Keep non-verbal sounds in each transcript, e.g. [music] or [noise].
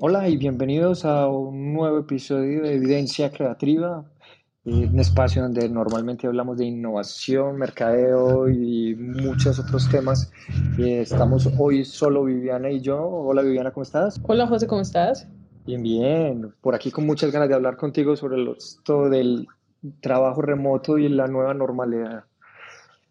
Hola y bienvenidos a un nuevo episodio de Evidencia Creativa, eh, un espacio donde normalmente hablamos de innovación, mercadeo y muchos otros temas. Eh, estamos hoy solo Viviana y yo. Hola Viviana, ¿cómo estás? Hola José, ¿cómo estás? Bien, bien. Por aquí con muchas ganas de hablar contigo sobre esto del trabajo remoto y la nueva normalidad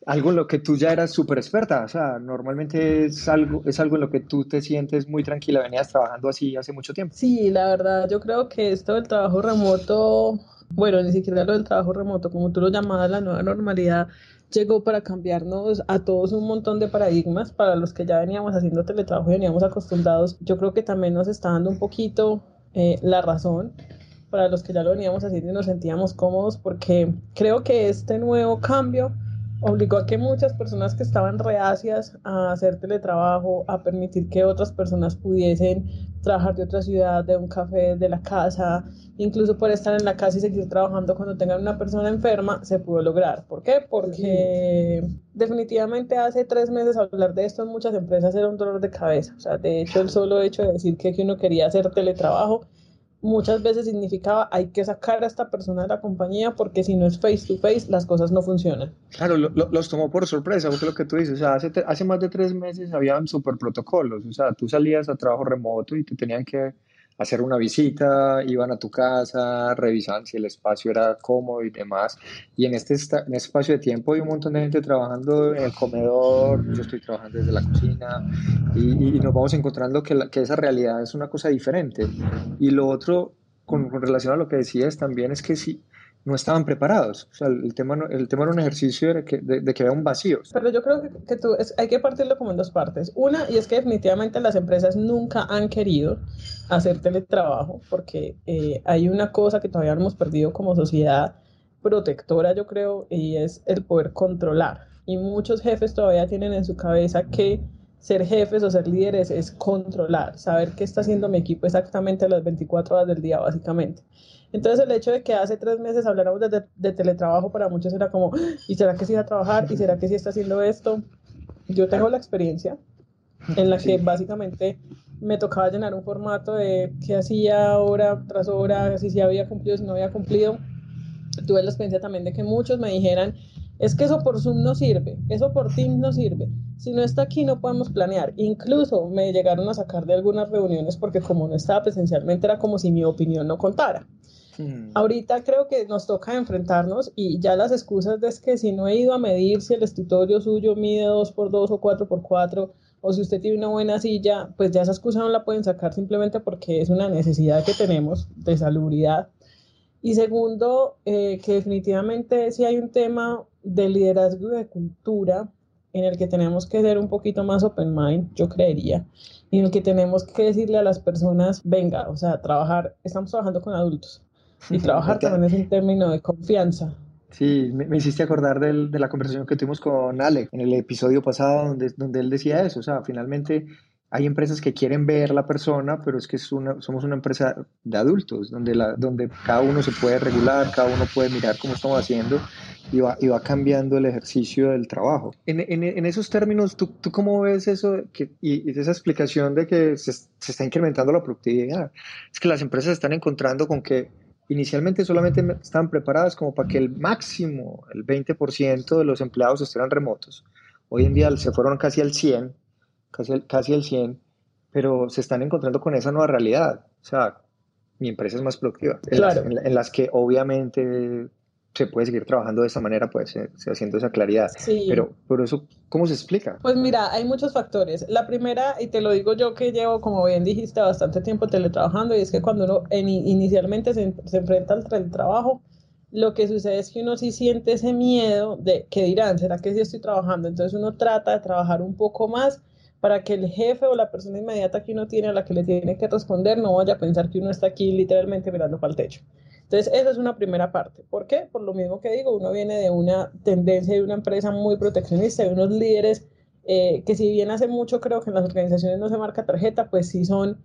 algo en lo que tú ya eras súper experta, o sea, normalmente es algo, es algo en lo que tú te sientes muy tranquila, venías trabajando así hace mucho tiempo. Sí, la verdad, yo creo que esto del trabajo remoto, bueno, ni siquiera lo del trabajo remoto, como tú lo llamabas, la nueva normalidad, llegó para cambiarnos a todos un montón de paradigmas, para los que ya veníamos haciendo teletrabajo y veníamos acostumbrados, yo creo que también nos está dando un poquito eh, la razón para los que ya lo veníamos haciendo y nos sentíamos cómodos, porque creo que este nuevo cambio obligó a que muchas personas que estaban reacias a hacer teletrabajo, a permitir que otras personas pudiesen trabajar de otra ciudad, de un café, de la casa, incluso por estar en la casa y seguir trabajando cuando tengan una persona enferma, se pudo lograr. ¿Por qué? Porque definitivamente hace tres meses hablar de esto en muchas empresas era un dolor de cabeza. O sea, de hecho, el solo hecho de decir que uno quería hacer teletrabajo muchas veces significaba hay que sacar a esta persona de la compañía porque si no es face to face las cosas no funcionan. Claro, los tomó por sorpresa, porque lo que tú dices, o sea, hace, hace más de tres meses habían super protocolos, o sea, tú salías a trabajo remoto y te tenían que hacer una visita, iban a tu casa, revisaban si el espacio era cómodo y demás. Y en este, en este espacio de tiempo hay un montón de gente trabajando en el comedor, yo estoy trabajando desde la cocina y, nos vamos encontrando que, esa realidad es una cosa diferente. Y lo otro, con, relación a lo que decías también, es que si no estaban preparados. O sea, el tema, el tema era un ejercicio de que, de, que había un vacío. Pero yo creo que, que tú, hay que partirlo como en dos partes. Una, y es que definitivamente las empresas nunca han querido hacer teletrabajo porque eh, hay una cosa que todavía hemos perdido como sociedad protectora, yo creo, y es el poder controlar. Y muchos jefes todavía tienen en su cabeza que ser jefes o ser líderes es controlar, saber qué está haciendo mi equipo exactamente las 24 horas del día, básicamente. Entonces el hecho de que hace tres meses habláramos de, teletrabajo para muchos era como, ¿y será que sí va a trabajar? ¿Y será que sí está haciendo esto? Yo tengo la experiencia en la que básicamente me tocaba llenar un formato de qué hacía hora tras hora, si sí había cumplido, si no había cumplido. Tuve la experiencia también de que muchos me dijeran, es que eso por Zoom no sirve, eso por Teams no sirve. Si no está aquí no podemos planear. Incluso me llegaron a sacar de algunas reuniones porque como no estaba presencialmente era como si mi opinión no contara. Hmm. Ahorita creo que nos toca enfrentarnos y ya las excusas de es que si no he ido a medir si el escritorio suyo mide 2x2 o 4x4 o si usted tiene una buena silla, pues ya esa excusa no la pueden sacar simplemente porque es una necesidad que tenemos de salubridad. Y segundo, eh, que definitivamente si hay un tema de liderazgo y de cultura en el que tenemos que ser un poquito más open mind, yo creería, y en el que tenemos que decirle a las personas, venga, o sea, trabajar, estamos trabajando con adultos, y trabajar también es un término de confianza. Sí, me, hiciste acordar de la conversación que tuvimos con Ale en el episodio pasado, donde, donde él decía eso. O sea, finalmente hay empresas que quieren ver la persona, pero es que es una, somos una empresa de adultos, donde, la, donde cada uno se puede regular, cada uno puede mirar cómo estamos haciendo y va, y va cambiando el ejercicio del trabajo. En, en, en esos términos, ¿tú, ¿tú, cómo ves eso que, y, y, esa explicación de que se, se está incrementando la productividad? Es que las empresas están encontrando con que inicialmente solamente estaban preparadas como para que el máximo, el 20% de los empleados estuvieran remotos. Hoy en día se fueron casi al 100 casi el, casi el 100, pero se están encontrando con esa nueva realidad. O sea, mi empresa es más productiva. En, claro. las, en, en las que obviamente se puede seguir trabajando de esa manera, pues se haciendo esa claridad. Sí. Pero, pero eso, ¿cómo se explica? Pues mira, hay muchos factores. La primera, y te lo digo yo que llevo, como bien dijiste, bastante tiempo teletrabajando, y es que cuando uno en, inicialmente se, se enfrenta al teletrabajo, lo que sucede es que uno sí siente ese miedo de que dirán, ¿será que sí estoy trabajando? Entonces uno trata de trabajar un poco más para que el jefe o la persona inmediata que uno tiene a la que le tiene que responder no vaya a pensar que uno está aquí literalmente mirando para el techo. Entonces, esa es una primera parte. ¿Por qué? Por lo mismo que digo, uno viene de una tendencia de una empresa muy proteccionista, de unos líderes eh, que si bien hace mucho creo que en las organizaciones no se marca tarjeta, pues sí son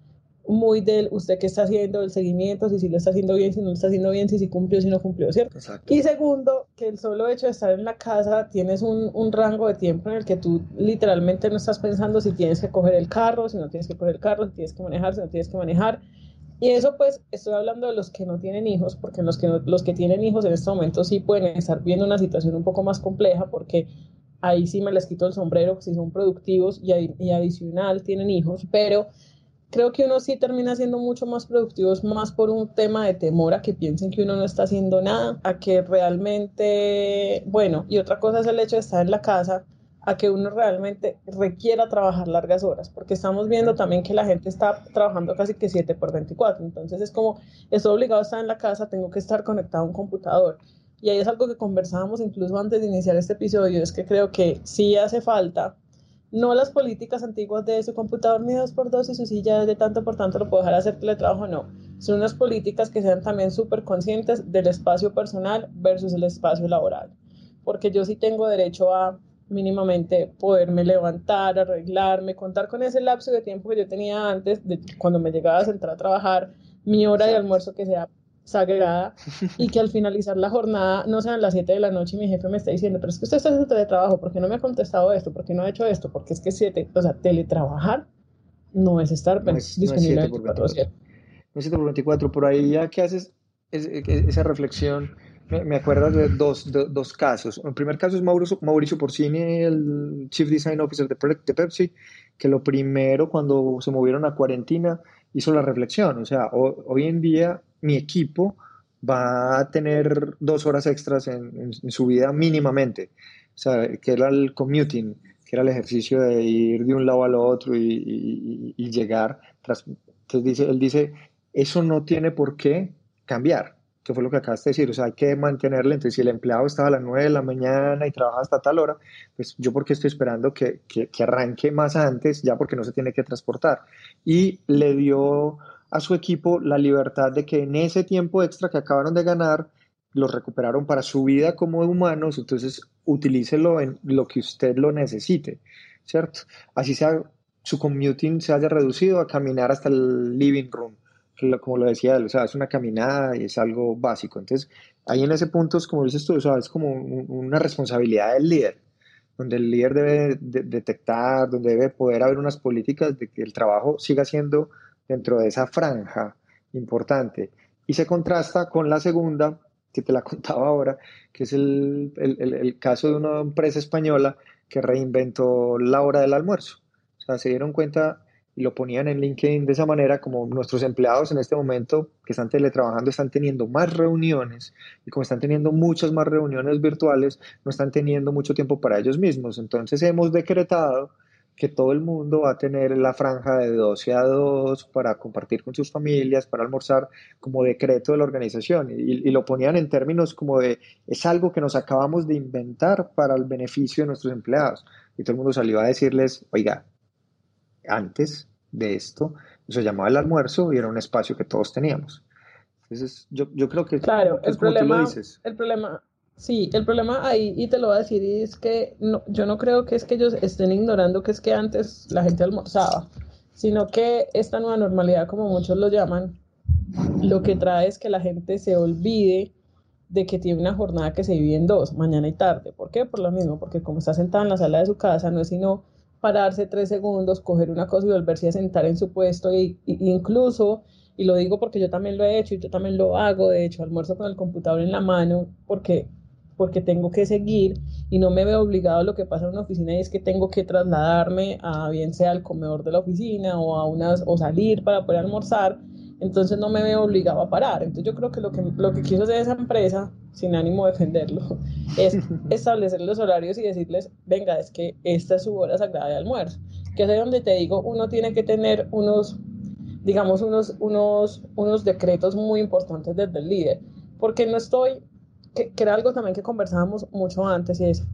muy del usted qué está haciendo, el seguimiento, si sí lo está haciendo bien, si no lo está haciendo bien, si sí cumplió, si no cumplió, ¿cierto? Exacto. Y segundo, que el solo hecho de estar en la casa tienes un, un, rango de tiempo en el que tú literalmente no estás pensando si tienes que coger el carro, si no tienes que coger el carro, si tienes que manejar, si no tienes que manejar. Y eso pues estoy hablando de los que no tienen hijos, porque los que, no, los que tienen hijos en este momento sí pueden estar viendo una situación un poco más compleja, porque ahí sí me les quito el sombrero, si son productivos y, y adicional tienen hijos, pero creo que uno sí termina siendo mucho más productivos más por un tema de temor a que piensen que uno no está haciendo nada, a que realmente, bueno, y otra cosa es el hecho de estar en la casa, a que uno realmente requiera trabajar largas horas, porque estamos viendo también que la gente está trabajando casi que 7 por 24, entonces es como, estoy obligado a estar en la casa, tengo que estar conectado a un computador. Y ahí es algo que conversábamos incluso antes de iniciar este episodio, es que creo que sí hace falta no las políticas antiguas de su computador ni dos por dos y su silla de tanto por tanto lo puedo dejar hacer teletrabajo, no. Son unas políticas que sean también súper conscientes del espacio personal versus el espacio laboral. Porque yo sí tengo derecho a mínimamente poderme levantar, arreglarme, contar con ese lapso de tiempo que yo tenía antes, de cuando me llegaba a sentar a trabajar, mi hora de almuerzo que sea sagrada y que al finalizar la jornada no sean las 7 de la noche y mi jefe me está diciendo, pero es que usted está haciendo teletrabajo, ¿por qué no me ha contestado esto? ¿Por qué no ha hecho esto? Porque es que 7, o sea, teletrabajar no es estar No es, no es disponible 7 por 24. No es 7 por 24, por ahí ya que haces es, es, esa reflexión, me, me acuerdo de dos, de, dos casos. El primer caso es Mauricio, Mauricio Porcini, el Chief Design Officer de, de Pepsi, que lo primero cuando se movieron a cuarentena hizo la reflexión, o sea, hoy en día mi equipo va a tener dos horas extras en, en, en, su vida mínimamente, o sea, que era el commuting, que era el ejercicio de ir de un lado al otro y, y, y llegar. Tras, entonces dice, él dice, eso no tiene por qué cambiar, que fue lo que acabas de decir, o sea, hay que mantenerle, entonces si el empleado estaba a las 9 de la mañana y trabaja hasta tal hora, pues yo porque estoy esperando que, que, que arranque más antes, ya porque no se tiene que transportar. Y le dio a su equipo la libertad de que en ese tiempo extra que acabaron de ganar, lo recuperaron para su vida como humanos, entonces utilícelo en lo que usted lo necesite, ¿cierto? Así sea, su commuting se haya reducido a caminar hasta el living room, como lo decía él, o sea, es una caminada y es algo básico. Entonces, ahí en ese punto, como dices tú, o sea, es como un, una responsabilidad del líder, donde el líder debe de, detectar, donde debe poder haber unas políticas de que el trabajo siga siendo dentro de esa franja importante. Y se contrasta con la segunda, que te la [laughs] contaba ahora, que es el, el, el, caso de una empresa española que reinventó la hora del almuerzo. O sea, se dieron cuenta y lo ponían en LinkedIn de esa manera, como nuestros empleados en este momento que están teletrabajando están teniendo más reuniones y como están teniendo muchas más reuniones virtuales, no están teniendo mucho tiempo para ellos mismos. Entonces hemos decretado que todo el mundo va a tener la franja de 12 a 2 para compartir con sus familias, para almorzar, como decreto de la organización. Y, y, lo ponían en términos como de, es algo que nos acabamos de inventar para el beneficio de nuestros empleados. Y todo el mundo salió a decirles, oiga, antes de esto, se llamaba el almuerzo y era un espacio que todos teníamos. Entonces, yo, yo creo que... Claro, el problema, el problema, Sí, el problema ahí, y te lo voy a decir, es que no, yo no creo que es que ellos estén ignorando que es que antes la gente almorzaba. sino que esta nueva normalidad, como muchos lo llaman, lo que trae es que la gente se olvide de que tiene una jornada que se divide en dos, mañana y tarde. ¿Por qué? Por lo mismo, porque como está sentada en la sala de su casa, no es sino pararse tres segundos, coger una cosa y volverse a sentar en su puesto e, incluso, y lo digo porque yo también lo he hecho y yo también lo hago, de hecho, almuerzo con el computador en la mano porque porque tengo que seguir y no me veo obligado a lo que pasa en una oficina y es que tengo que trasladarme a bien sea al comedor de la oficina o a unas o salir para poder almorzar entonces no me veo obligado a parar. Entonces yo creo que lo que, lo que quiso hacer esa empresa, sin ánimo de defenderlo, [laughs] es establecer los horarios y decirles, venga, es que esta es su hora sagrada de almuerzo. Que es de donde te digo, uno tiene que tener unos, digamos, unos, unos, unos decretos muy importantes desde el líder. Porque no estoy, que, que era algo también que conversábamos mucho antes, y es,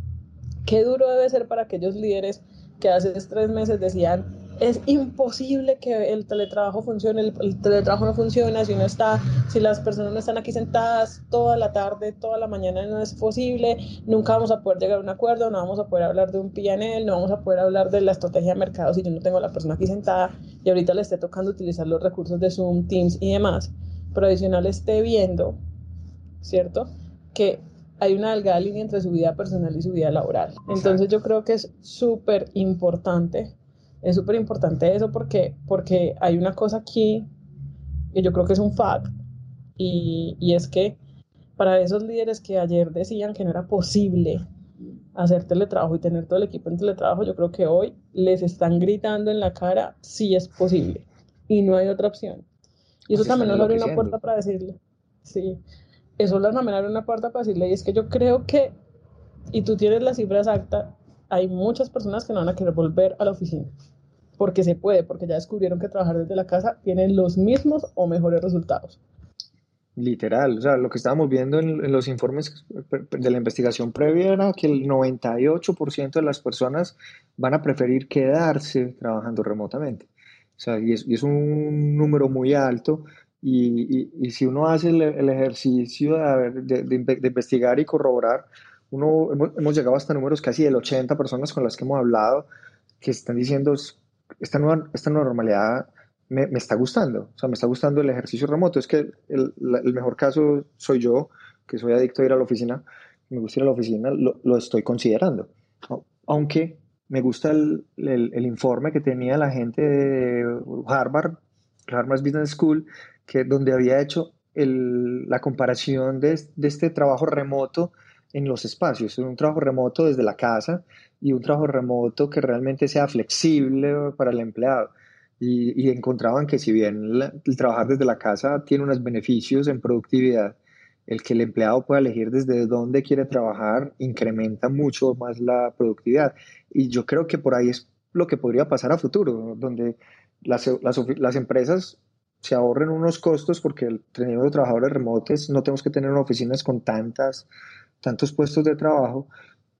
qué duro debe ser para aquellos líderes que hace tres meses decían, es imposible que el teletrabajo funcione, el, teletrabajo no funciona si uno está, si las personas no están aquí sentadas toda la tarde, toda la mañana no es posible, nunca vamos a poder llegar a un acuerdo, no vamos a poder hablar de un PNL, no vamos a poder hablar de la estrategia de mercado si yo no tengo a la persona aquí sentada y ahorita le esté tocando utilizar los recursos de Zoom, Teams y demás, pero adicional esté viendo, ¿cierto? Que hay una delgada línea entre su vida personal y su vida laboral. Entonces yo creo que es súper importante es súper importante eso porque, porque hay una cosa aquí que yo creo que es un fact y, y es que para esos líderes que ayer decían que no era posible hacer teletrabajo y tener todo el equipo en teletrabajo, yo creo que hoy les están gritando en la cara si es posible y no hay otra opción. Y eso también nos abre una puerta para decirle, sí, eso les abre una puerta para decirle y es que yo creo que, y tú tienes la cifra exacta, hay muchas personas que no van a querer volver a la oficina porque se puede, porque ya descubrieron que trabajar desde la casa tiene los mismos o mejores resultados. Literal, o sea, lo que estábamos viendo en, los informes de la investigación previa era que el 98% de las personas van a preferir quedarse trabajando remotamente. O sea, y es, un número muy alto. Y, y, si uno hace el, ejercicio de, de, investigar y corroborar, uno, hemos, hemos, llegado hasta números casi del 80 personas con las que hemos hablado que están diciendo esta nueva, esta nueva normalidad me, me, está gustando, o sea, me está gustando el ejercicio remoto. Es que el, el, mejor caso soy yo, que soy adicto a ir a la oficina, me gusta ir a la oficina, lo, lo estoy considerando. Aunque me gusta el, el, informe que tenía la gente de Harvard, Harvard Business School, donde había hecho la comparación de, este trabajo remoto en los espacios, un trabajo remoto desde la casa y un trabajo remoto que realmente sea flexible para el empleado. Y, encontraban que si bien el trabajar desde la casa tiene unos beneficios en productividad, el que el empleado pueda elegir desde dónde quiere trabajar incrementa mucho más la productividad. Y yo creo que por ahí es lo que podría pasar a futuro, donde las empresas se ahorren unos costos porque teniendo trabajadores remotos no tenemos que tener oficinas con tantas tantos puestos de trabajo,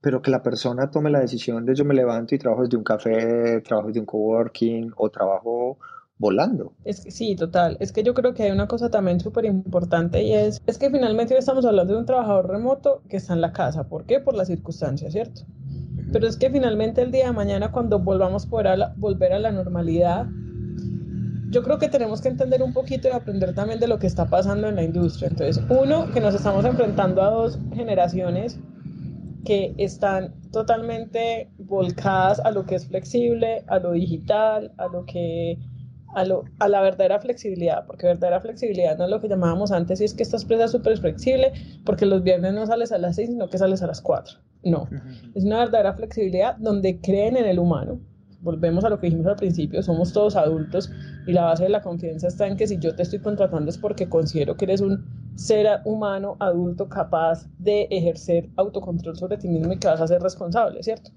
pero que la persona tome la decisión de yo me levanto y trabajo desde un café, trabajo desde un coworking o trabajo volando. Es que sí, total. Es que yo creo que hay una cosa también súper importante y es, es que finalmente hoy estamos hablando de un trabajador remoto que está en la casa. ¿Por qué? Por las circunstancias, ¿cierto? Pero es que finalmente el día de mañana cuando volvamos a volver a la normalidad, yo creo que tenemos que entender un poquito y aprender también de lo que está pasando en la industria. Entonces, uno, que nos estamos enfrentando a dos generaciones que están totalmente volcadas a lo que es flexible, a lo digital, a lo que a, lo, a la verdadera flexibilidad, porque verdadera flexibilidad no es lo que llamábamos antes, y es que esta empresa es súper flexible, porque los viernes no sales a las 6, sino que sales a las 4. No, es una verdadera flexibilidad donde creen en el humano, volvemos a lo que dijimos al principio, somos todos adultos y la base de la confianza está en que si yo te estoy contratando es porque considero que eres un ser humano adulto capaz de ejercer autocontrol sobre ti mismo y que vas a ser responsable, ¿cierto?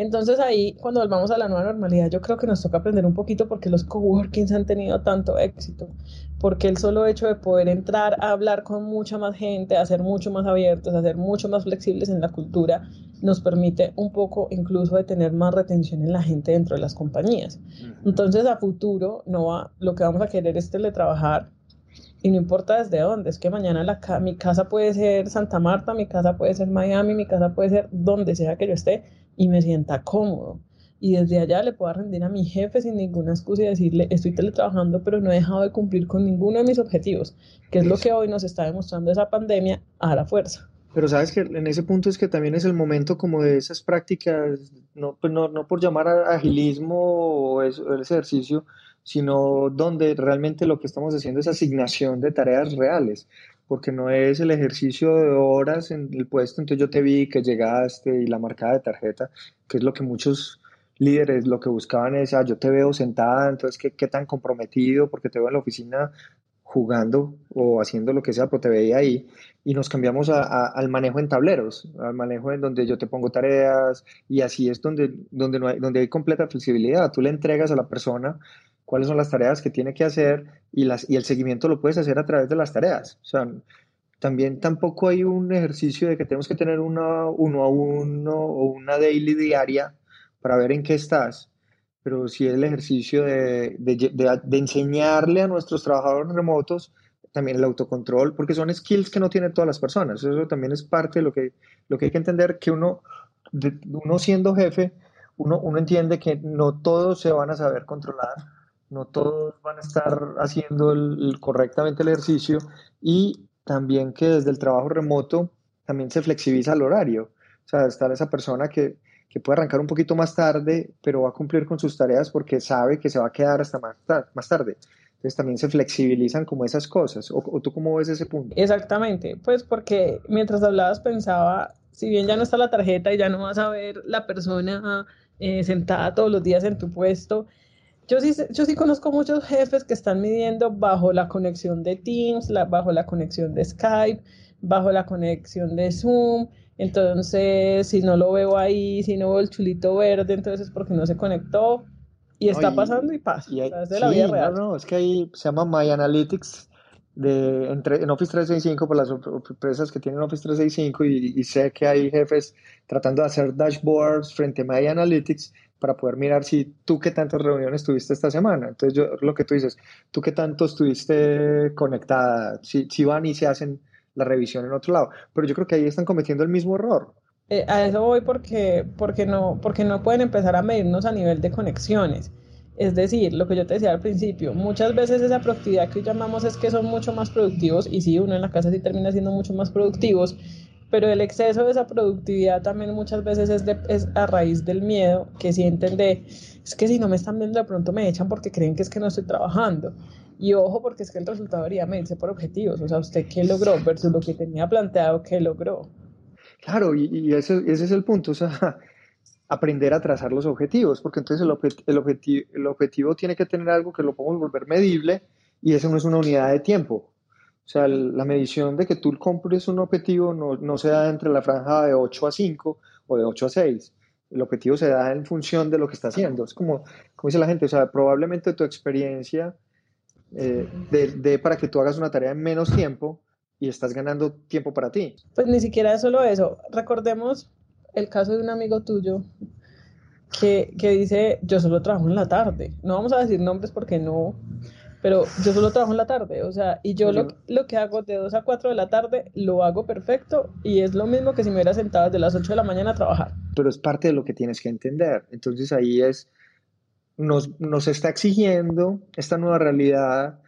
Entonces ahí, cuando volvamos a la nueva normalidad, yo creo que nos toca aprender un poquito porque los coworkings han tenido tanto éxito, porque el solo hecho de poder entrar a hablar con mucha más gente, a ser mucho más abiertos, a ser mucho más flexibles en la cultura, nos permite un poco incluso de tener más retención en la gente dentro de las compañías. Entonces a futuro no va, lo que vamos a querer es teletrabajar y no importa desde dónde, es que mañana la, mi casa puede ser Santa Marta, mi casa puede ser Miami, mi casa puede ser donde sea que yo esté y me sienta cómodo. y desde allá le pueda rendir a mi jefe sin ninguna excusa y decirle, estoy teletrabajando, pero no he dejado de cumplir con ninguno de mis objetivos, que es lo que hoy nos está demostrando esa pandemia a la fuerza. Pero sabes que en ese punto es que también es el momento como de esas prácticas, no, pues no, no por llamar a agilismo o ese ejercicio, sino donde realmente lo que estamos haciendo es asignación de tareas reales, porque no es el ejercicio de horas en el puesto, entonces yo te vi que llegaste y la marcada de tarjeta, que es lo que muchos líderes lo que buscaban es, ah, yo te veo sentada, entonces ¿qué, qué tan comprometido, porque te veo en la oficina jugando o haciendo lo que sea, pero te veía ahí y nos cambiamos al manejo en tableros, al manejo en donde yo te pongo tareas y así es donde, donde, no hay, donde hay completa flexibilidad. Tú le entregas a la persona cuáles son las tareas que tiene que hacer y, las, y el seguimiento lo puedes hacer a través de las tareas. O sea, también tampoco hay un ejercicio de que tenemos que tener una uno a uno o una daily diaria para ver en qué estás, pero sí el ejercicio de, de, enseñarle a nuestros trabajadores remotos también el autocontrol, porque son skills que no tienen todas las personas. Eso también es parte de lo que, lo que hay que entender, que uno, uno siendo jefe, uno, uno entiende que no todos se van a saber controlar, no todos van a estar haciendo correctamente el ejercicio y también que desde el trabajo remoto también se flexibiliza el horario. O sea, estar esa persona que, que puede arrancar un poquito más tarde, pero va a cumplir con sus tareas porque sabe que se va a quedar hasta más, más tarde. Entonces también se flexibilizan como esas cosas. ¿O, tú cómo ves ese punto? Exactamente, pues porque mientras hablabas pensaba, si bien ya no está la tarjeta y ya no vas a ver la persona eh, sentada todos los días en tu puesto, yo sí, yo sí conozco muchos jefes que están midiendo bajo la conexión de Teams, bajo la conexión de Skype, bajo la conexión de Zoom, entonces, si no lo veo ahí, si no veo el chulito verde, entonces es porque no se conectó. Y está pasando y pasa. es de la vida real. No, no, es que ahí se llama My Analytics de, entre, en Office 365 por las empresas que tienen Office 365 y, y, sé que hay jefes tratando de hacer dashboards frente a My Analytics para poder mirar si tú qué tantas reuniones tuviste esta semana. Entonces, yo, lo que tú dices, tú qué tanto estuviste conectada, si, si van y se hacen la revisión en otro lado. Pero yo creo que ahí están cometiendo el mismo error. Eh, a eso voy porque, porque, no, porque no pueden empezar a medirnos a nivel de conexiones. Es decir, lo que yo te decía al principio, muchas veces esa productividad que llamamos es que son mucho más productivos y sí, uno en la casa sí termina siendo mucho más productivos, pero el exceso de esa productividad también muchas veces es, es a raíz del miedo que sienten de, es que si no me están viendo de pronto me echan porque creen que es que no estoy trabajando. Y ojo, porque es que el resultado debería medirse por objetivos. O sea, ¿usted qué logró versus lo que tenía planteado, qué logró? Claro, y, ese, es el punto. O sea, [laughs] aprender a trazar los objetivos, porque entonces el, el, objetivo, el objetivo tiene que tener algo que lo podemos volver medible y eso no es una unidad de tiempo. O sea, la medición de que tú compres un objetivo no, no se da entre la franja de 8 a 5 o de 8 a 6. El objetivo se da en función de lo que está haciendo. Es como, como dice la gente, o sea, probablemente tu experiencia eh, de, para que tú hagas una tarea en menos tiempo y estás ganando tiempo para ti. Pues ni siquiera es solo eso. Recordemos el caso de un amigo tuyo que, que dice, yo solo trabajo en la tarde. No vamos a decir nombres porque no, pero yo solo trabajo en la tarde, o sea, y yo lo, lo, que hago de 2 a 4 de la tarde lo hago perfecto y es lo mismo que si me hubiera sentado desde las 8 de la mañana a trabajar. Pero es parte de lo que tienes que entender. Entonces ahí es nos, está exigiendo esta nueva realidad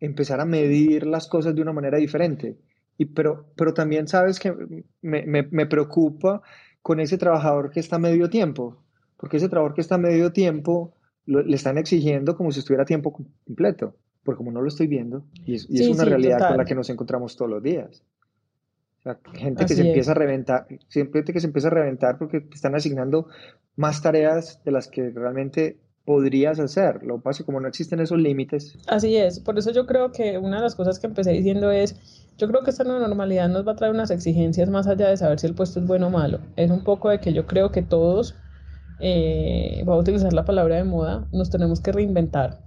empezar a medir las cosas de una manera diferente. Y, pero, pero también sabes que me, preocupa con ese trabajador que está a medio tiempo, porque ese trabajador que está a medio tiempo le están exigiendo como si estuviera a tiempo completo, porque como no lo estoy viendo, y es, una realidad con la que nos encontramos todos los días. gente que se empieza a reventar, siempre que se empieza a reventar porque están asignando más tareas de las que realmente podrías hacer. Lo que pasa es que como no existen esos límites. Así es, por eso yo creo que una de las cosas que empecé diciendo es, yo creo que esta nueva normalidad nos va a traer unas exigencias más allá de saber si el puesto es bueno o malo. Es un poco de que yo creo que todos, eh, voy a utilizar la palabra de moda, nos tenemos que reinventar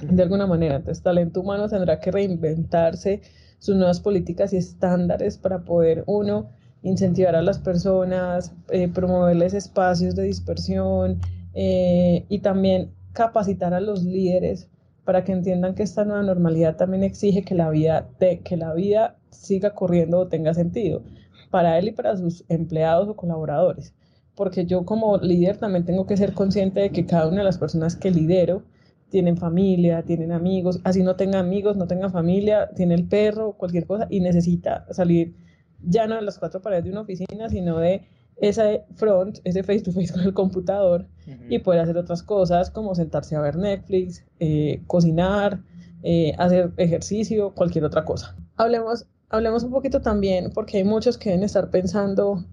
de alguna manera. Entonces, talento humano tendrá que reinventarse sus nuevas políticas y estándares para poder, uno, incentivar a las personas, eh, promoverles espacios de dispersión, eh, y también capacitar a los líderes para que entiendan que esta nueva normalidad también exige que la vida, que la vida siga corriendo o tenga sentido para él y para sus empleados o colaboradores. Porque yo como líder también tengo que ser consciente de que cada una de las personas que lidero tienen familia, tienen amigos, así no tenga amigos, no tenga familia, tiene el perro, cualquier cosa, y necesita salir ya no de las cuatro paredes de una oficina, sino de ese front, ese face to face [laughs] con el computador y poder hacer otras cosas como sentarse a ver Netflix, eh, cocinar, eh, hacer ejercicio, cualquier otra cosa. Hablemos, hablemos un poquito también, porque hay muchos que deben estar pensando,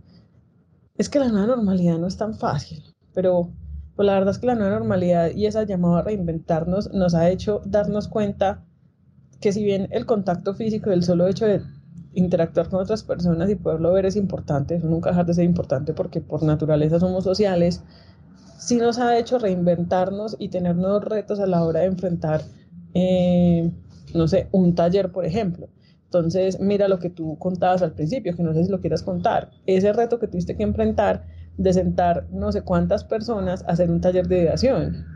es que la nueva normalidad no es tan fácil, pero pues la verdad es que la nueva normalidad y esa llamada a reinventarnos nos ha hecho darnos cuenta que si bien el contacto físico y el solo hecho de interactuar con otras personas y poderlo ver es importante, eso nunca deja de ser importante porque por naturaleza somos sociales, sí nos ha hecho reinventarnos y tener nuevos retos a la hora de enfrentar, eh, no sé, un taller, por ejemplo. Entonces, mira lo que tú contabas al principio, que no sé si lo quieras contar, ese reto que tuviste que enfrentar de sentar no sé cuántas personas a hacer un taller de ideación.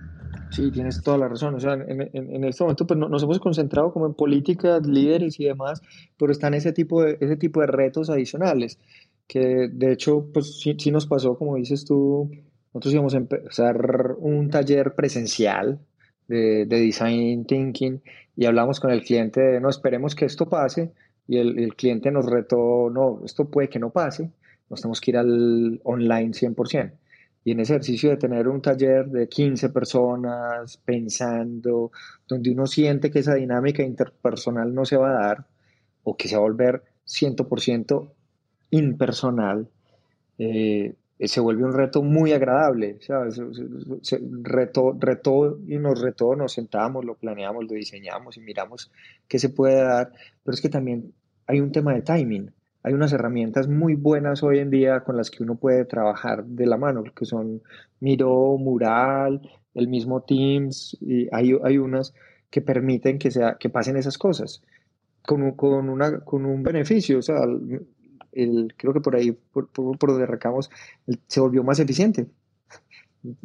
Sí, tienes toda la razón. O sea, en, en, este momento pues, nos hemos concentrado como en políticas, líderes y demás, pero están ese tipo de, ese tipo de retos adicionales, que de hecho, pues sí, sí nos pasó, como dices tú, nosotros íbamos a empezar un taller presencial de, de design thinking y hablamos con el cliente de, no, esperemos que esto pase, y el, el cliente nos retó, no, esto puede que no pase, nos tenemos que ir al online 100%. Y en ese ejercicio de tener un taller de 15 personas pensando, donde uno siente que esa dinámica interpersonal no se va a dar o que se va a volver 100% impersonal, eh, se vuelve un reto muy agradable. Se, reto y nos retó, nos sentamos, lo planeamos, lo diseñamos y miramos qué se puede dar, pero es que también hay un tema de timing hay unas herramientas muy buenas hoy en día con las que uno puede trabajar de la mano, que son Miro, Mural, el mismo Teams, hay, hay unas que permiten que, sea, que pasen esas cosas con, con, una, con un beneficio. O sea, el, creo que por ahí, por, por, donde arrancamos, se volvió más eficiente.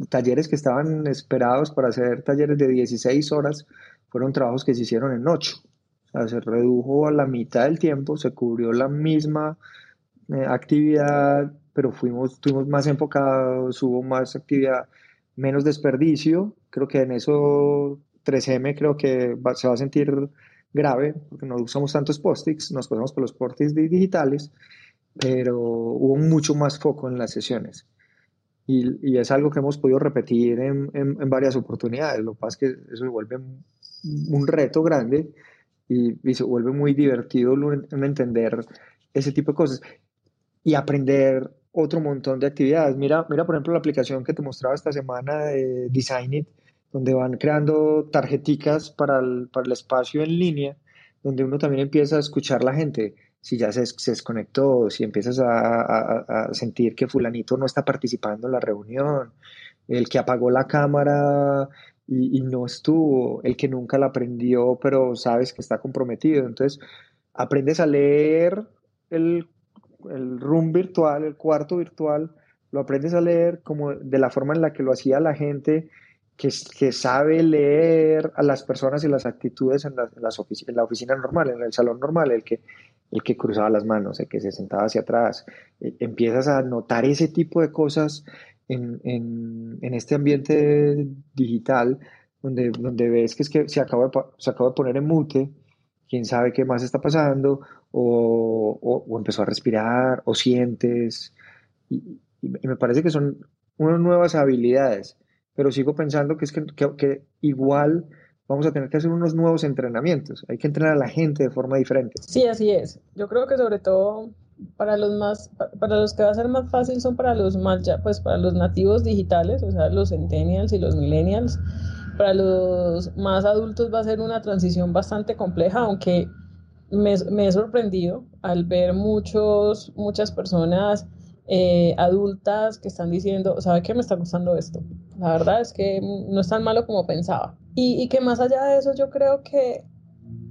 Talleres que estaban esperados para hacer talleres de 16 horas fueron trabajos que se hicieron en 8 se redujo a la mitad del tiempo, se cubrió la misma eh, actividad, pero fuimos, estuvimos más enfocados, hubo más actividad, menos desperdicio. Creo que en eso 3M creo que se va a sentir grave, porque no usamos tantos post-its, nos pasamos por los post-its digitales, pero hubo mucho más foco en las sesiones. Y, y, es algo que hemos podido repetir en, en, en, varias oportunidades. Lo que pasa es que eso se vuelve un reto grande y, se vuelve muy divertido entender ese tipo de cosas y aprender otro montón de actividades. Mira, mira, por ejemplo, la aplicación que te mostraba esta semana de Design It, donde van creando tarjeticas para el, para el espacio en línea, donde uno también empieza a escuchar la gente, si ya se, se desconectó, si empiezas a, a, sentir que fulanito no está participando en la reunión, el que apagó la cámara y, no estuvo, el que nunca la aprendió, pero sabes que está comprometido. Entonces, aprendes a leer el, el room virtual, el cuarto virtual, lo aprendes a leer como de la forma en la que lo hacía la gente que, sabe leer a las personas y las actitudes en, las, en, en la oficina normal, en el salón normal, el que, el que cruzaba las manos, el que se sentaba hacia atrás. E, empiezas a notar ese tipo de cosas en, en, este ambiente digital donde, donde ves que, es que se, acaba de, se acaba de poner en mute, quién sabe qué más está pasando, o, o, empezó a respirar, o sientes, y, y, me parece que son unas nuevas habilidades, pero sigo pensando que es que, que, igual vamos a tener que hacer unos nuevos entrenamientos, hay que entrenar a la gente de forma diferente. Sí, así es. Yo creo que sobre todo para los más, para los que va a ser más fácil son para los más pues para los nativos digitales, o sea, los centennials y los millennials. Para los más adultos va a ser una transición bastante compleja, aunque me, me he sorprendido al ver muchos, muchas personas eh, adultas que están diciendo, ¿sabe qué me está gustando esto? La verdad es que no es tan malo como pensaba. Y, y que más allá de eso, yo creo que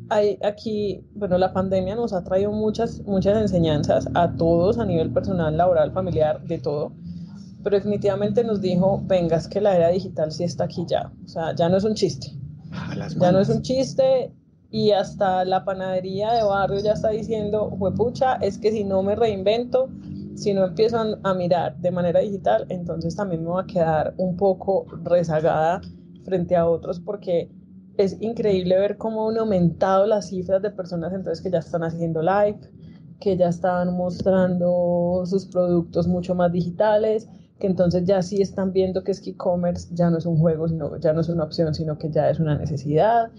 hay aquí, bueno, la pandemia nos ha traído muchas, muchas enseñanzas a todos a nivel personal, laboral, familiar, de todo. Pero definitivamente nos dijo, venga, es que la era digital sí está aquí ya. O sea, ya no es un chiste. Ya no es un chiste y hasta la panadería de barrio ya está diciendo, pucha, es que si no me reinvento, si no empiezo a, mirar de manera digital, entonces también me va a quedar un poco rezagada frente a otros porque es increíble ver cómo han aumentado las cifras de personas entonces que ya están haciendo live, que ya están mostrando sus productos mucho más digitales, que entonces ya sí están viendo que es que e-commerce ya no es un juego, sino ya no es una opción, sino que ya es una necesidad,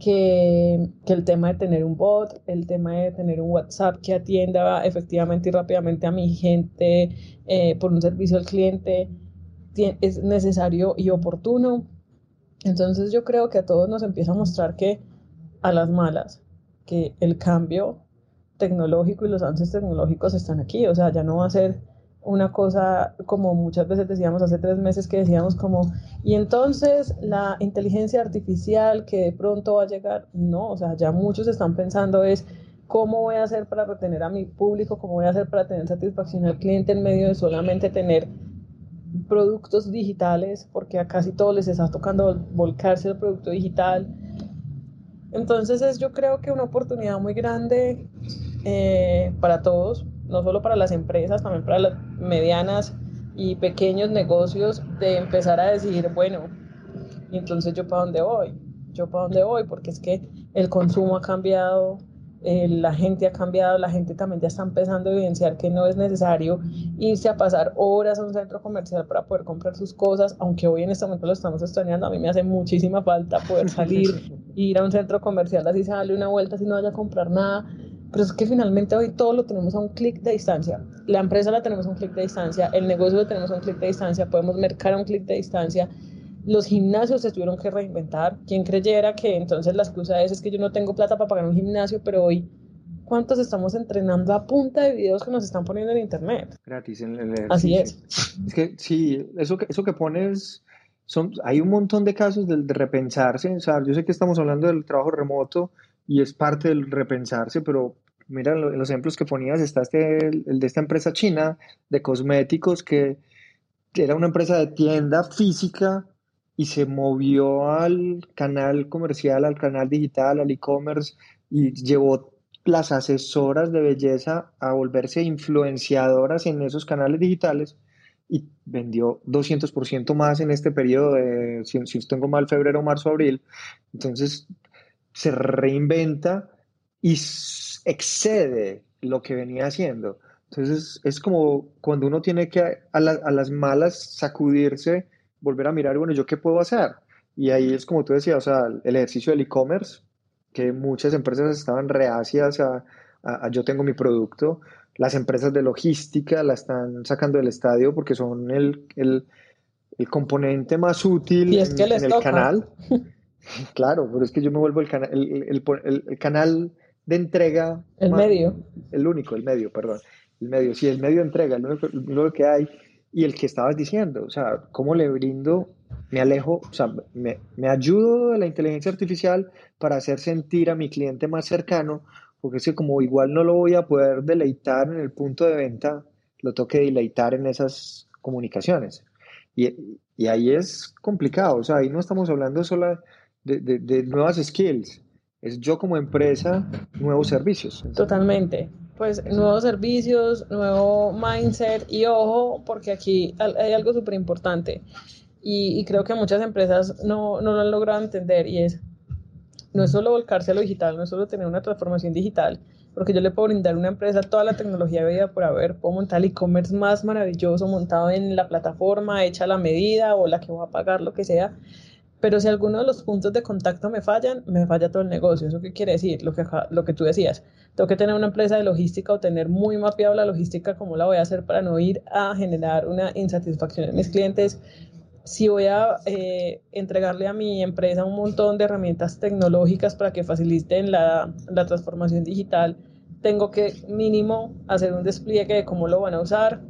que, el tema de tener un bot, el tema de tener un WhatsApp que atienda efectivamente y rápidamente a mi gente eh, por un servicio al cliente es necesario y oportuno. Entonces yo creo que a todos nos empieza a mostrar que a las malas, que el cambio tecnológico y los avances tecnológicos están aquí, o sea, ya no va a ser una cosa como muchas veces decíamos hace tres meses que decíamos como, y entonces la inteligencia artificial que de pronto va a llegar, no, o sea, ya muchos están pensando es cómo voy a hacer para retener a mi público, cómo voy a hacer para tener satisfacción al cliente en medio de solamente tener productos digitales, porque a casi todos les está tocando volcarse el producto digital. Entonces es yo creo que una oportunidad muy grande eh, para todos, no solo para las empresas, también para las medianas y pequeños negocios, de empezar a decir, bueno, y entonces yo para dónde voy, yo para dónde voy, porque es que el consumo ha cambiado, eh, la gente ha cambiado, la gente también ya está empezando a evidenciar que no es necesario irse a pasar horas a un centro comercial para poder comprar sus cosas, aunque hoy en este momento lo estamos extrañando, a mí me hace muchísima falta poder salir, [laughs] ir a un centro comercial, así se darle una vuelta si no vaya a comprar nada, pero es que finalmente hoy todo lo tenemos a un clic de distancia. La empresa la tenemos a un clic de distancia, el negocio lo tenemos a un clic de distancia, podemos mercar a un clic de distancia. Los gimnasios se tuvieron que reinventar. Quien creyera que entonces la excusa es, es que yo no tengo plata para pagar un gimnasio, pero hoy, ¿cuántos estamos entrenando a punta de videos que nos están poniendo en internet? Gratis en el Así es. Es que sí, eso que, eso que pones, son, hay un montón de casos de, de repensarse. O sea, yo sé que estamos hablando del trabajo remoto, y es parte del repensarse, pero mira, en los ejemplos que ponías está este, el de esta empresa china de cosméticos que era una empresa de tienda física y se movió al canal comercial, al canal digital, al e-commerce y llevó las asesoras de belleza a volverse influenciadoras en esos canales digitales y vendió 200% más en este periodo de, si, si tengo mal, febrero, marzo, abril. Entonces, se reinventa y excede lo que venía haciendo. Entonces es como cuando uno tiene que a, las malas sacudirse, volver a mirar, bueno, ¿yo qué puedo hacer? Y ahí es como tú decías, o sea, el ejercicio del e-commerce, que muchas empresas estaban reacias a, yo tengo mi producto, las empresas de logística la están sacando del estadio porque son el, el, componente más útil en, el canal. [laughs] [laughs] Claro, pero es que yo me vuelvo el, el, canal de entrega. El medio. El único, el medio, perdón. El medio, sí, el medio entrega, el único, que hay. Y el que estabas diciendo, o sea, ¿cómo le brindo? Me alejo, o sea, me, me ayudo de la inteligencia artificial para hacer sentir a mi cliente más cercano, porque es que como igual no lo voy a poder deleitar en el punto de venta, lo tengo que deleitar en esas comunicaciones. Y, y ahí es complicado, o sea, ahí no estamos hablando solo de, nuevas skills. Es yo como empresa, nuevos servicios. Totalmente. Pues nuevos servicios, nuevo mindset y ojo, porque aquí hay algo súper importante y, creo que muchas empresas no, no lo han logrado entender y es, no es solo volcarse a lo digital, no es solo tener una transformación digital, porque yo le puedo brindar a una empresa toda la tecnología vida por haber, puedo montar el e-commerce más maravilloso montado en la plataforma, hecha a la medida o la que voy a pagar, lo que sea, pero si alguno de los puntos de contacto me fallan, me falla todo el negocio. ¿Eso qué quiere decir? Lo que, lo que tú decías. Tengo que tener una empresa de logística o tener muy mapeado la logística, cómo la voy a hacer para no ir a generar una insatisfacción en mis clientes. Si voy a eh, entregarle a mi empresa un montón de herramientas tecnológicas para que faciliten la, la transformación digital, tengo que mínimo hacer un despliegue de cómo lo van a usar,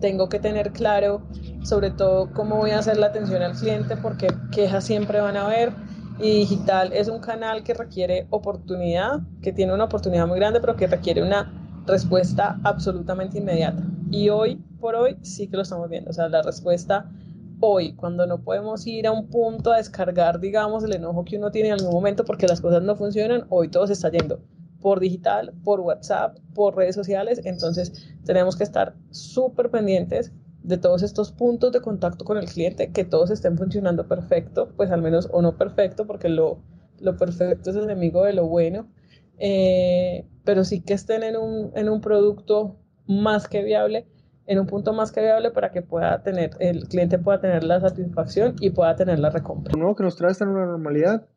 tengo que tener claro sobre todo cómo voy a hacer la atención al cliente porque quejas siempre van a haber. Y digital es un canal que requiere oportunidad, que tiene una oportunidad muy grande, pero que requiere una respuesta absolutamente inmediata. Y hoy por hoy sí que lo estamos viendo, o sea, la respuesta hoy, cuando no podemos ir a un punto a descargar, digamos, el enojo que uno tiene en algún momento porque las cosas no funcionan, hoy todo se está yendo por digital, por WhatsApp, por redes sociales. Entonces tenemos que estar súper pendientes de todos estos puntos de contacto con el cliente, que todos estén funcionando perfecto, pues al menos o no perfecto, porque lo, lo perfecto es el enemigo de lo bueno, eh, pero sí que estén en un, en un producto más que viable, en un punto más que viable para que pueda tener, el cliente pueda tener la satisfacción y pueda tener la recompra. Lo nuevo que nos trae esta nueva normalidad,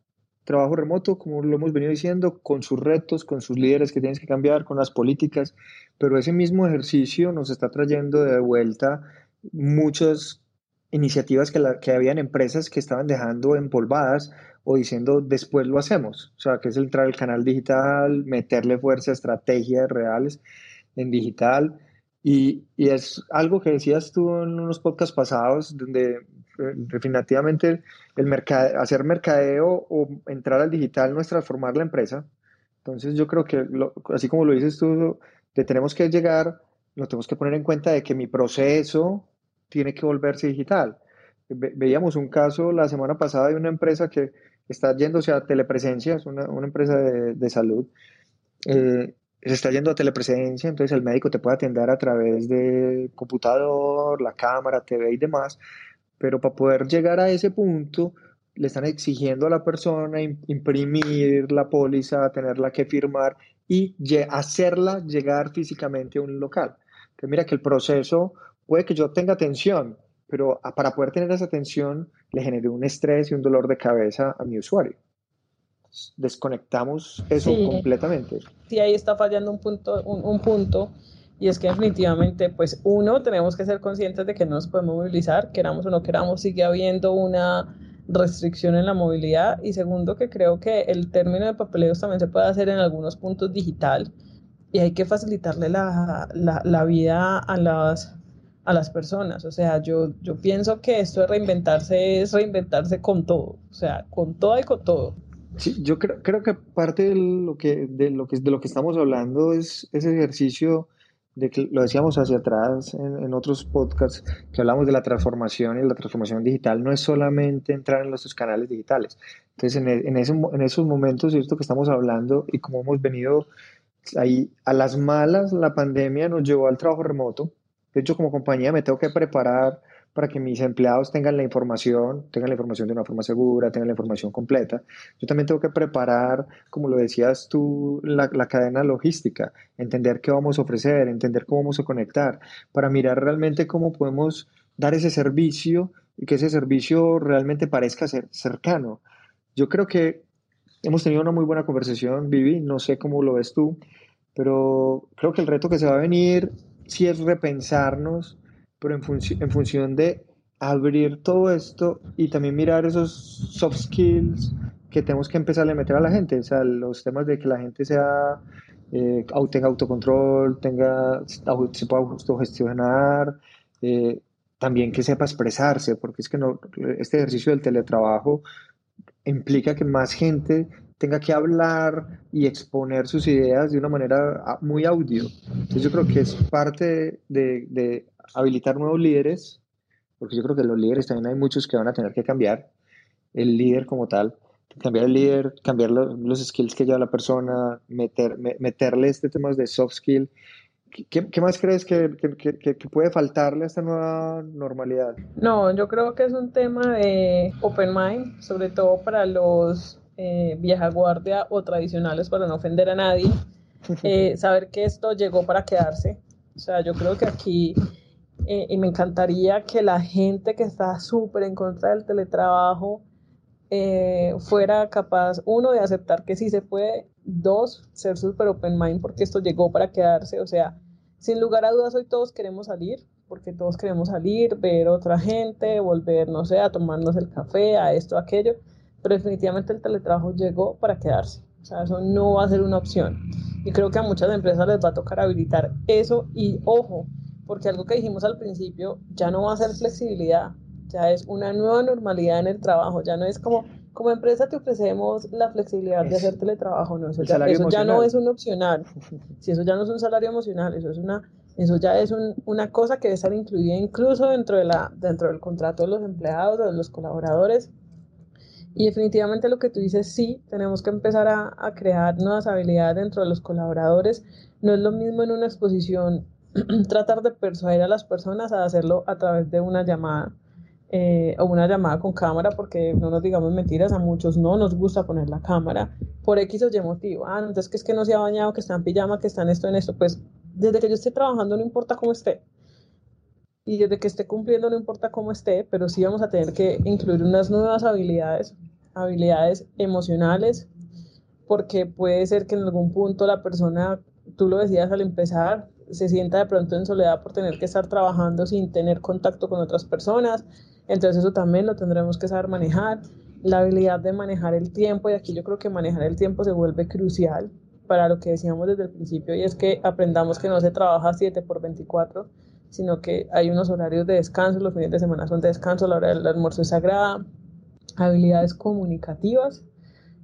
trabajo remoto, como lo hemos venido diciendo, con sus retos, con sus líderes que tienes que cambiar, con las políticas, pero ese mismo ejercicio nos está trayendo de vuelta muchas iniciativas que, la, que habían empresas que estaban dejando empolvadas o diciendo después lo hacemos. O sea, que es entrar al canal digital, meterle fuerza, estrategias reales en digital. Y, y, es algo que decías tú en unos podcasts pasados, donde definitivamente hacer mercadeo o entrar al digital no es transformar la empresa. Entonces yo creo que, así como lo dices tú, tenemos que llegar lo tenemos que poner en cuenta de que mi proceso tiene que volverse digital. veíamos un caso la semana pasada de una empresa que está yéndose a telepresencia, es una, empresa de, de salud, eh, se está yendo a telepresencia, entonces el médico te puede atender a través de computador, la cámara, TV y demás, pero para poder llegar a ese punto le están exigiendo a la persona imprimir la póliza, tenerla que firmar y hacerla llegar físicamente a un local. Entonces, mira que el proceso puede que yo tenga atención, pero para poder tener esa atención le genere un estrés y un dolor de cabeza a mi usuario. Desconectamos eso completamente. Sí, ahí está fallando un punto, un, punto y es que definitivamente, pues uno, tenemos que ser conscientes de que no nos podemos movilizar, queramos o no queramos, sigue habiendo una restricción en la movilidad y segundo que creo que el término de papeleos también se puede hacer en algunos puntos digital y hay que facilitarle la, la, la vida a las, a las personas. O sea, yo, yo pienso que esto de reinventarse es reinventarse con todo, o sea, con todo y con todo. Sí, yo creo, creo que parte de lo que, de, lo que, de lo que estamos hablando es ese ejercicio de que lo decíamos hacia atrás en, otros podcasts, que hablamos de la transformación y la transformación digital, no es solamente entrar en nuestros canales digitales. Entonces, en, e, en, ese, en esos momentos, esto que estamos hablando y como hemos venido ahí, a las malas, la pandemia nos llevó al trabajo remoto. De hecho, como compañía me tengo que preparar para que mis empleados tengan la información, tengan la información de una forma segura, tengan la información completa. Yo también tengo que preparar, como lo decías tú, la, la, cadena logística, entender qué vamos a ofrecer, entender cómo vamos a conectar, para mirar realmente cómo podemos dar ese servicio y que ese servicio realmente parezca ser cercano. Yo creo que hemos tenido una muy buena conversación, Vivi, no sé cómo lo ves tú, pero creo que el reto que se va a venir sí es repensarnos pero en, en función de abrir todo esto y también mirar esos soft skills que tenemos que empezar a meter a la gente, o sea, los temas de que la gente sea, eh, tenga autocontrol, tenga, se pueda autogestionar, eh, también que sepa expresarse, porque es que no, este ejercicio del teletrabajo implica que más gente tenga que hablar y exponer sus ideas de una manera ah, muy audio. Entonces yo creo que es parte de, de habilitar nuevos líderes, porque yo creo que los líderes también hay muchos que van a tener que cambiar, el líder como tal, cambiar el líder, cambiar los, skills que lleva la persona, meter, meterle este tema de soft skill. ¿Qué, qué más crees que, que, que, puede faltarle a esta nueva normalidad? No, yo creo que es un tema de open mind, sobre todo para los eh, vieja guardia o tradicionales, para no ofender a nadie. [laughs] Eh, saber que esto llegó para quedarse. O sea, yo creo que aquí y me encantaría que la gente que está súper en contra del teletrabajo eh, fuera capaz, uno, de aceptar que sí se puede, dos, ser súper open mind porque esto llegó para quedarse, o sea, sin lugar a dudas hoy todos queremos salir, porque todos queremos salir, ver otra gente, volver, no sé, a tomarnos el café, a esto, a aquello, pero definitivamente el teletrabajo llegó para quedarse, o sea, eso no va a ser una opción. Y creo que a muchas empresas les va a tocar habilitar eso y ojo, porque algo que dijimos al principio ya no va a ser flexibilidad, ya es una nueva normalidad en el trabajo, ya no es como, como empresa te ofrecemos la flexibilidad de hacer teletrabajo, no, eso, ya, no es un opcional, [laughs] si eso ya no es un salario emocional, eso es una, eso ya es una cosa que debe estar incluida incluso dentro, de la, dentro del contrato de los empleados, de los colaboradores, Y definitivamente lo que tú dices, sí, tenemos que empezar a, a crear nuevas habilidades dentro de los colaboradores. No es lo mismo en una exposición [clears throat] tratar de persuadir a las personas a hacerlo a través de una llamada eh, o una llamada con cámara, porque no nos digamos mentiras, a muchos no nos gusta poner la cámara por X o Y motivo. Ah, entonces que es que no se ha bañado, que está en pijama, que está en esto, en esto. Pues desde que yo esté trabajando, no importa cómo esté. Y desde que esté cumpliendo, no importa cómo esté, pero sí vamos a tener que incluir unas nuevas habilidades, habilidades emocionales, porque puede ser que en algún punto la persona, tú lo decías al empezar, se sienta de pronto en soledad por tener que estar trabajando sin tener contacto con otras personas. Entonces eso también lo tendremos que saber manejar. La habilidad de manejar el tiempo, y aquí yo creo que manejar el tiempo se vuelve crucial para lo que decíamos desde el principio, y es que aprendamos que no se trabaja 7 por 24, sino que hay unos horarios de descanso, los fines de semana son de descanso, la hora del almuerzo es sagrada, habilidades comunicativas,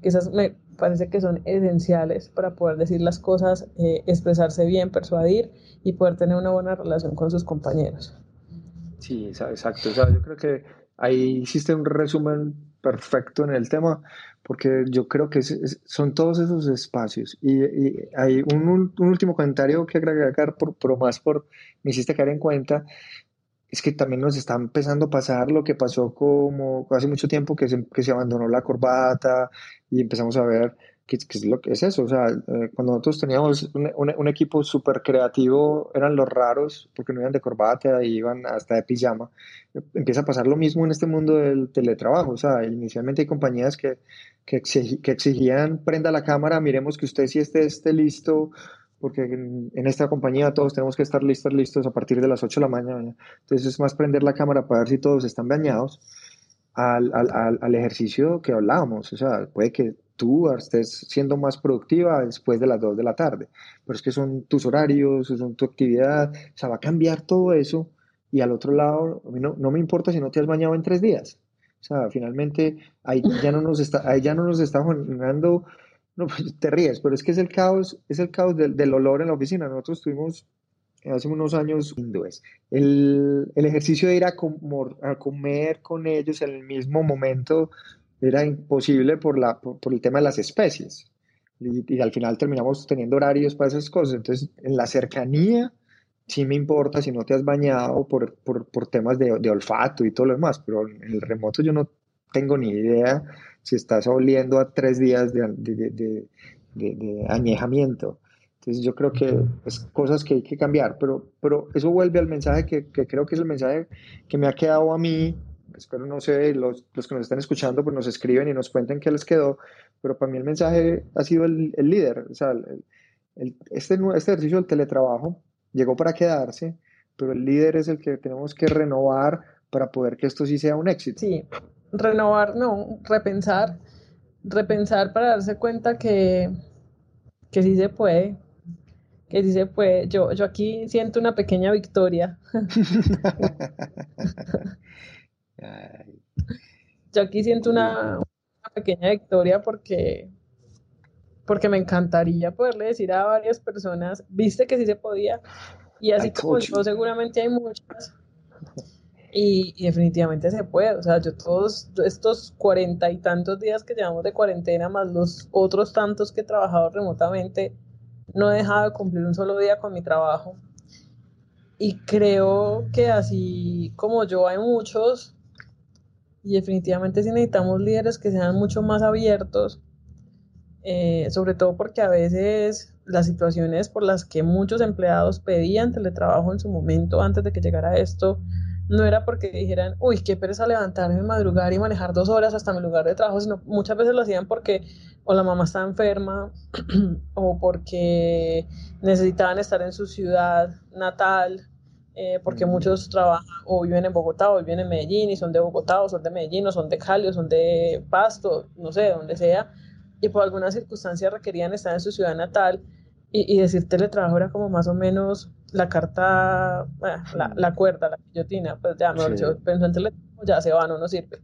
que me parece que son esenciales para poder decir las cosas, eh, expresarse bien, persuadir y poder tener una buena relación con sus compañeros. Sí, exacto. O sea, yo creo que ahí hiciste un resumen perfecto en el tema, porque yo creo que son todos esos espacios. Y, hay un, último comentario que agregar, por, por más por, me hiciste caer en cuenta, es que también nos está empezando a pasar lo que pasó como hace mucho tiempo que se, que se abandonó la corbata y empezamos a ver qué, es lo que es eso. O sea, eh, cuando nosotros teníamos un, un, equipo súper creativo, eran los raros porque no iban de corbata y iban hasta de pijama. Empieza a pasar lo mismo en este mundo del teletrabajo. O sea, inicialmente hay compañías que, que, que exigían prenda la cámara, miremos que usted sí esté, esté listo porque en, esta compañía todos tenemos que estar listos, listos a partir de las 8 de la mañana. Entonces es más prender la cámara para ver si todos están bañados al, al, al, ejercicio que hablábamos. O sea, puede que tú estés siendo más productiva después de las 2 de la tarde, pero es que son tus horarios, son tu actividad, o sea, va a cambiar todo eso y al otro lado, a mí no, no me importa si no te has bañado en tres días. O sea, finalmente ahí ya no nos está, ahí ya no nos está generando no, [laughs] pues te ríes, pero es que es el caos, es el caos del, del olor en la oficina. Nosotros tuvimos hace unos años hindúes. El, el ejercicio de ir a, a, comer con ellos en el mismo momento era imposible por, la, por, el tema de las especies. Y, y, al final terminamos teniendo horarios para esas cosas. Entonces, en la cercanía sí me importa si no te has bañado por, por, por temas de, de, olfato y todo lo demás, pero en el remoto yo no tengo ni idea si estás oliendo a tres días de, de, de, añejamiento. Entonces yo creo que es cosas que hay que cambiar, pero, pero eso vuelve al mensaje que, que creo que es el mensaje que me ha quedado a mí. Espero, no sé, los, los que nos están escuchando, pues nos escriben y nos cuenten qué les quedó, pero para mí el mensaje ha sido el, el líder. O sea, el, este, este ejercicio del teletrabajo llegó para quedarse, pero el líder es el que tenemos que renovar para poder que esto sí sea un éxito. Sí, renovar, no, repensar, repensar para darse cuenta que, que sí se puede, que sí se puede. Yo, yo aquí siento una pequeña victoria. yo aquí siento una, pequeña victoria porque, porque me encantaría poderle decir a varias personas, viste que sí se podía, y así como yo, seguramente hay muchas y, definitivamente se puede, o sea, yo todos estos cuarenta y tantos días que llevamos de cuarentena, más los otros tantos que he trabajado remotamente, no he dejado de cumplir un solo día con mi trabajo. Y creo que así como yo hay muchos, y definitivamente sí necesitamos líderes que sean mucho más abiertos, eh, sobre todo porque a veces las situaciones por las que muchos empleados pedían teletrabajo en su momento antes de que llegara esto, no era porque dijeran, uy, qué pereza levantarme, madrugar y manejar dos horas hasta mi lugar de trabajo, sino muchas veces lo hacían porque o la mamá está enferma [clears throat] o porque necesitaban estar en su ciudad natal, eh, porque muchos trabajan o viven en Bogotá o viven en Medellín y son de Bogotá o son de Medellín o son de Cali o son de Pasto, no sé, donde sea, y por alguna circunstancia requerían estar en su ciudad natal y, y decir teletrabajo era como más o menos la carta, la, la, cuerda, la guillotina, pues ya, mejor sí. pensó en teléfono, ya se va, no nos sirve.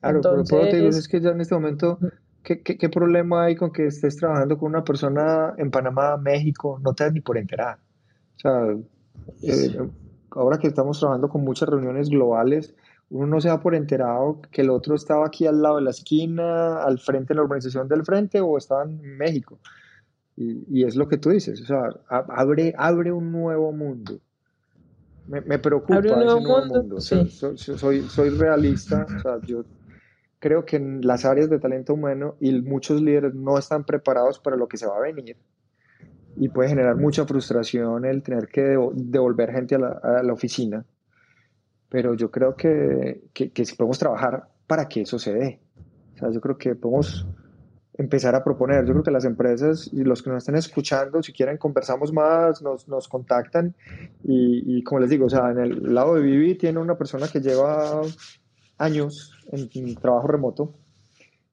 Claro, Entonces, pero te digo, es que ya en este momento, ¿qué, ¿qué, qué, problema hay con que estés trabajando con una persona en Panamá, México? No te das ni por enterar. O sea, eh, ahora que estamos trabajando con muchas reuniones globales, uno no se da por enterado que el otro estaba aquí al lado de la esquina, al frente de la organización del frente o estaba en México. Y, y es lo que tú dices, o sea, abre, abre un nuevo mundo. Me, me preocupa ese nuevo mundo. Soy, soy, soy, realista, o sea, yo creo que en las áreas de talento humano y muchos líderes no están preparados para lo que se va a venir y puede generar mucha frustración el tener que devolver gente a la, a la oficina pero yo creo que, que, que, si podemos trabajar para que eso se dé. O sea, yo creo que podemos empezar a proponer. Yo creo que las empresas y los que nos estén escuchando, si quieren, conversamos más, nos, nos contactan y, y, como les digo, o sea, en el lado de Vivi tiene una persona que lleva años en, trabajo remoto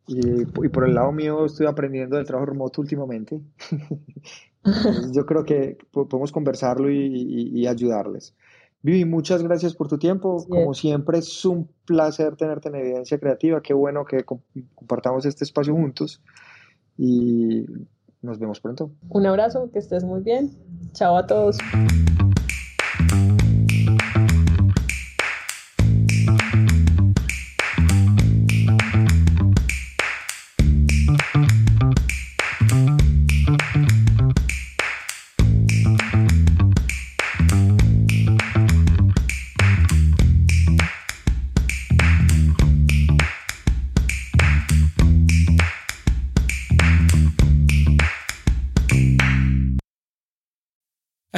y, y, por el lado mío estoy aprendiendo del trabajo remoto últimamente. [laughs] yo creo que podemos conversarlo y, y ayudarles. Vivi, muchas gracias por tu tiempo. Como siempre, es un placer tenerte en Evidencia Creativa. Qué bueno que compartamos este espacio juntos y nos vemos pronto. Un abrazo, que estés muy bien. Chao a todos.